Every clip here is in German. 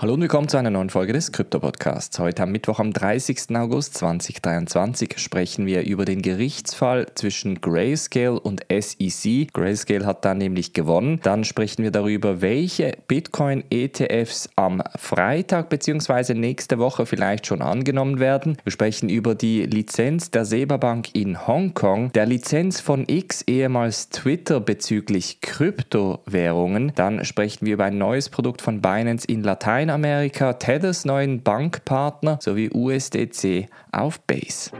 Hallo und willkommen zu einer neuen Folge des Krypto-Podcasts. Heute am Mittwoch, am 30. August 2023, sprechen wir über den Gerichtsfall zwischen Grayscale und SEC. Grayscale hat da nämlich gewonnen. Dann sprechen wir darüber, welche Bitcoin-ETFs am Freitag bzw. nächste Woche vielleicht schon angenommen werden. Wir sprechen über die Lizenz der SEBA Bank in Hongkong, der Lizenz von X, ehemals Twitter, bezüglich Kryptowährungen. Dann sprechen wir über ein neues Produkt von Binance in Latein Lateinamerika Tethers neuen Bankpartner sowie USDC auf Base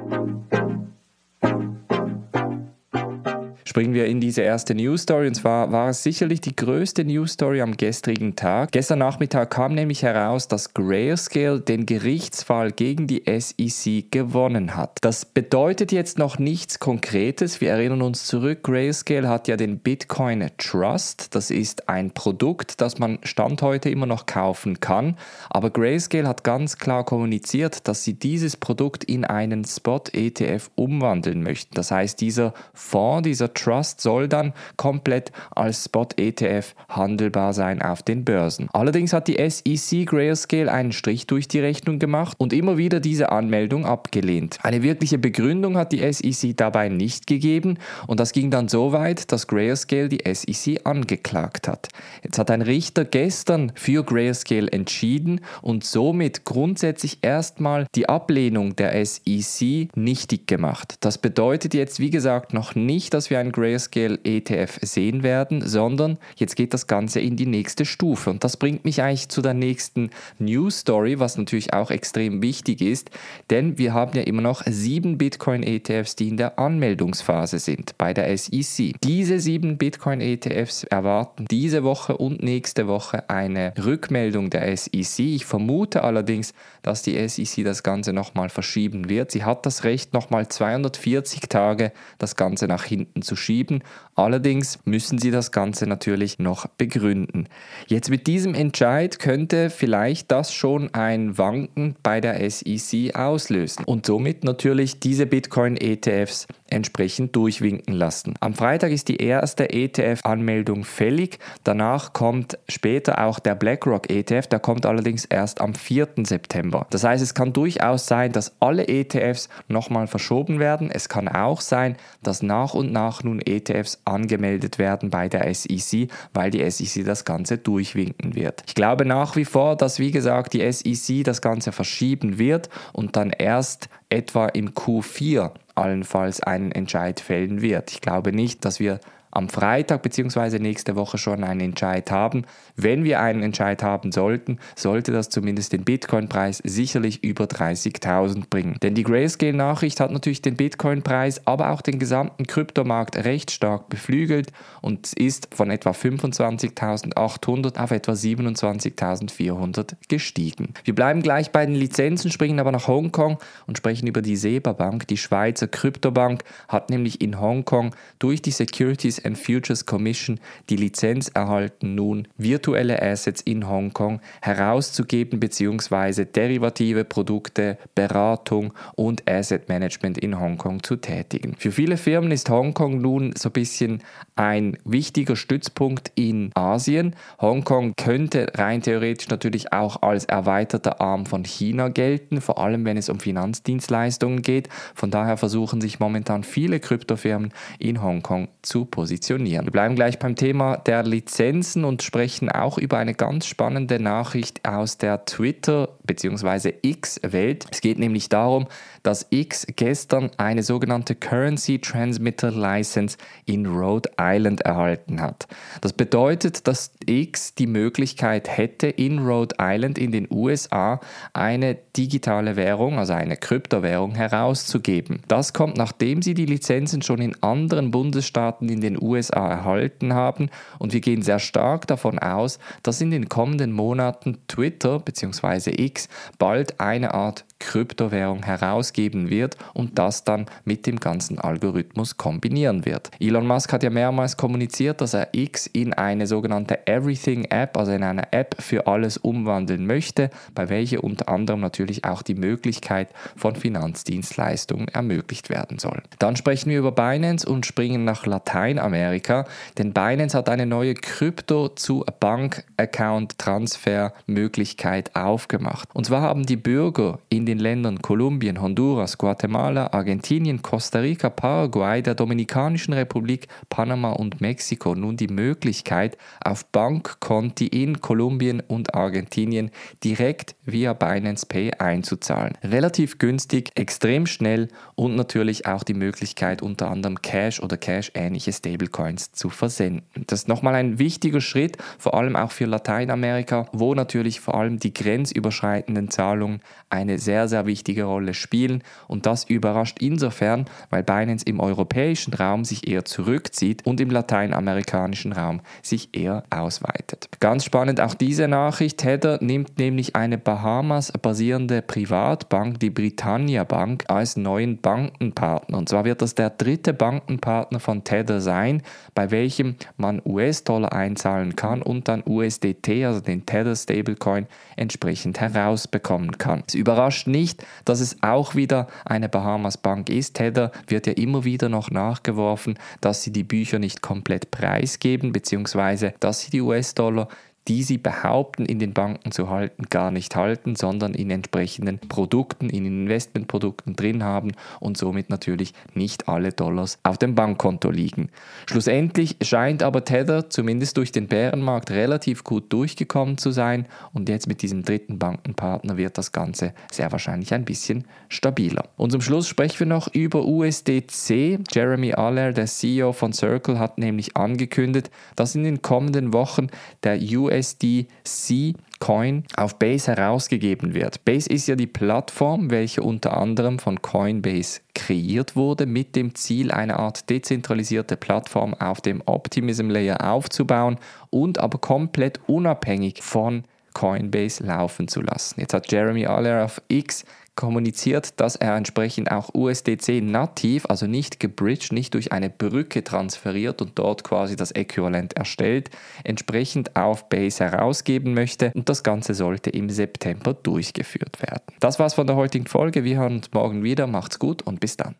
springen wir in diese erste News Story. Und zwar war es sicherlich die größte News Story am gestrigen Tag. Gestern Nachmittag kam nämlich heraus, dass Grayscale den Gerichtsfall gegen die SEC gewonnen hat. Das bedeutet jetzt noch nichts Konkretes. Wir erinnern uns zurück, Grayscale hat ja den Bitcoin Trust. Das ist ein Produkt, das man Stand heute immer noch kaufen kann. Aber Grayscale hat ganz klar kommuniziert, dass sie dieses Produkt in einen Spot-ETF umwandeln möchten. Das heißt, dieser Fonds, dieser Trust, Trust soll dann komplett als Spot-ETF handelbar sein auf den Börsen. Allerdings hat die SEC Grayscale einen Strich durch die Rechnung gemacht und immer wieder diese Anmeldung abgelehnt. Eine wirkliche Begründung hat die SEC dabei nicht gegeben und das ging dann so weit, dass Grayscale die SEC angeklagt hat. Jetzt hat ein Richter gestern für Grayscale entschieden und somit grundsätzlich erstmal die Ablehnung der SEC nichtig gemacht. Das bedeutet jetzt, wie gesagt, noch nicht, dass wir ein Grayscale ETF sehen werden, sondern jetzt geht das Ganze in die nächste Stufe. Und das bringt mich eigentlich zu der nächsten News Story, was natürlich auch extrem wichtig ist, denn wir haben ja immer noch sieben Bitcoin-ETFs, die in der Anmeldungsphase sind bei der SEC. Diese sieben Bitcoin-ETFs erwarten diese Woche und nächste Woche eine Rückmeldung der SEC. Ich vermute allerdings, dass die SEC das Ganze nochmal verschieben wird. Sie hat das Recht, nochmal 240 Tage das Ganze nach hinten zu schieben. Allerdings müssen sie das Ganze natürlich noch begründen. Jetzt mit diesem Entscheid könnte vielleicht das schon ein Wanken bei der SEC auslösen und somit natürlich diese Bitcoin-ETFs entsprechend durchwinken lassen. Am Freitag ist die erste ETF-Anmeldung fällig. Danach kommt später auch der BlackRock ETF. Der kommt allerdings erst am 4. September. Das heißt, es kann durchaus sein, dass alle ETFs nochmal verschoben werden. Es kann auch sein, dass nach und nach nun ETFs angemeldet werden bei der SEC, weil die SEC das Ganze durchwinken wird. Ich glaube nach wie vor, dass wie gesagt die SEC das Ganze verschieben wird und dann erst etwa im Q4 allenfalls einen Entscheid fällen wird. Ich glaube nicht, dass wir am Freitag bzw. nächste Woche schon einen Entscheid haben. Wenn wir einen Entscheid haben sollten, sollte das zumindest den Bitcoin-Preis sicherlich über 30.000 bringen. Denn die Grayscale-Nachricht hat natürlich den Bitcoin-Preis, aber auch den gesamten Kryptomarkt recht stark beflügelt und ist von etwa 25.800 auf etwa 27.400 gestiegen. Wir bleiben gleich bei den Lizenzen, springen aber nach Hongkong und sprechen über die SEBA Bank. Die Schweizer Kryptobank hat nämlich in Hongkong durch die Securities and Futures Commission die Lizenz erhalten, nun virtuelle Assets in Hongkong herauszugeben bzw. derivative Produkte, Beratung und Asset Management in Hongkong zu tätigen. Für viele Firmen ist Hongkong nun so ein bisschen ein wichtiger Stützpunkt in Asien. Hongkong könnte rein theoretisch natürlich auch als erweiterter Arm von China gelten, vor allem wenn es um Finanzdienstleistungen geht. Von daher versuchen sich momentan viele Kryptofirmen in Hongkong zu positionieren positionieren. Wir bleiben gleich beim Thema der Lizenzen und sprechen auch über eine ganz spannende Nachricht aus der Twitter- bzw. X-Welt. Es geht nämlich darum, dass X gestern eine sogenannte Currency Transmitter License in Rhode Island erhalten hat. Das bedeutet, dass X die Möglichkeit hätte, in Rhode Island in den USA eine digitale Währung, also eine Kryptowährung herauszugeben. Das kommt, nachdem sie die Lizenzen schon in anderen Bundesstaaten in den USA erhalten haben und wir gehen sehr stark davon aus, dass in den kommenden Monaten Twitter bzw. X bald eine Art Kryptowährung herausgeben wird und das dann mit dem ganzen Algorithmus kombinieren wird. Elon Musk hat ja mehrmals kommuniziert, dass er X in eine sogenannte Everything App, also in eine App für alles umwandeln möchte, bei welcher unter anderem natürlich auch die Möglichkeit von Finanzdienstleistungen ermöglicht werden soll. Dann sprechen wir über Binance und springen nach Lateinamerika, denn Binance hat eine neue Krypto zu Bank-Account Transfer Möglichkeit aufgemacht. Und zwar haben die Bürger in den Ländern Kolumbien, Honduras, Guatemala, Argentinien, Costa Rica, Paraguay, der Dominikanischen Republik, Panama und Mexiko nun die Möglichkeit, auf Bankkonti in Kolumbien und Argentinien direkt via Binance Pay einzuzahlen. Relativ günstig, extrem schnell und natürlich auch die Möglichkeit, unter anderem Cash oder Cash-ähnliche Stablecoins zu versenden. Das ist nochmal ein wichtiger Schritt, vor allem auch für Lateinamerika, wo natürlich vor allem die grenzüberschreitenden Zahlungen eine sehr, sehr wichtige Rolle spielen. Und das überrascht insofern, weil Binance im europäischen Raum sich eher zurückzieht und im lateinamerikanischen Raum sich eher ausweitet. Ganz spannend auch diese Nachricht. Tether nimmt nämlich eine Bahamas basierende Privatbank, die Britannia Bank, als neuen Bankenpartner. Und zwar wird das der dritte Bankenpartner von Tether sein, bei welchem man US-Dollar einzahlen kann und dann USDT, also den Tether Stablecoin, entsprechend herausbekommen kann. Es überrascht nicht, dass es auch wieder eine Bahamas Bank ist. Tether wird ja immer wieder noch nachgeworfen, dass sie die Bücher nicht komplett preisgeben, beziehungsweise dass sie die US-Dollar die sie behaupten, in den Banken zu halten, gar nicht halten, sondern in entsprechenden Produkten, in Investmentprodukten drin haben und somit natürlich nicht alle Dollars auf dem Bankkonto liegen. Schlussendlich scheint aber Tether zumindest durch den Bärenmarkt relativ gut durchgekommen zu sein und jetzt mit diesem dritten Bankenpartner wird das Ganze sehr wahrscheinlich ein bisschen stabiler. Und zum Schluss sprechen wir noch über USDC. Jeremy Aller, der CEO von Circle, hat nämlich angekündigt, dass in den kommenden Wochen der USDC USDC Coin auf Base herausgegeben wird. Base ist ja die Plattform, welche unter anderem von Coinbase kreiert wurde, mit dem Ziel, eine Art dezentralisierte Plattform auf dem Optimism Layer aufzubauen und aber komplett unabhängig von Coinbase laufen zu lassen. Jetzt hat Jeremy Aller auf X kommuniziert, dass er entsprechend auch USDC nativ, also nicht gebridged, nicht durch eine Brücke transferiert und dort quasi das Äquivalent erstellt, entsprechend auf Base herausgeben möchte und das Ganze sollte im September durchgeführt werden. Das war's von der heutigen Folge. Wir hören uns morgen wieder. Macht's gut und bis dann.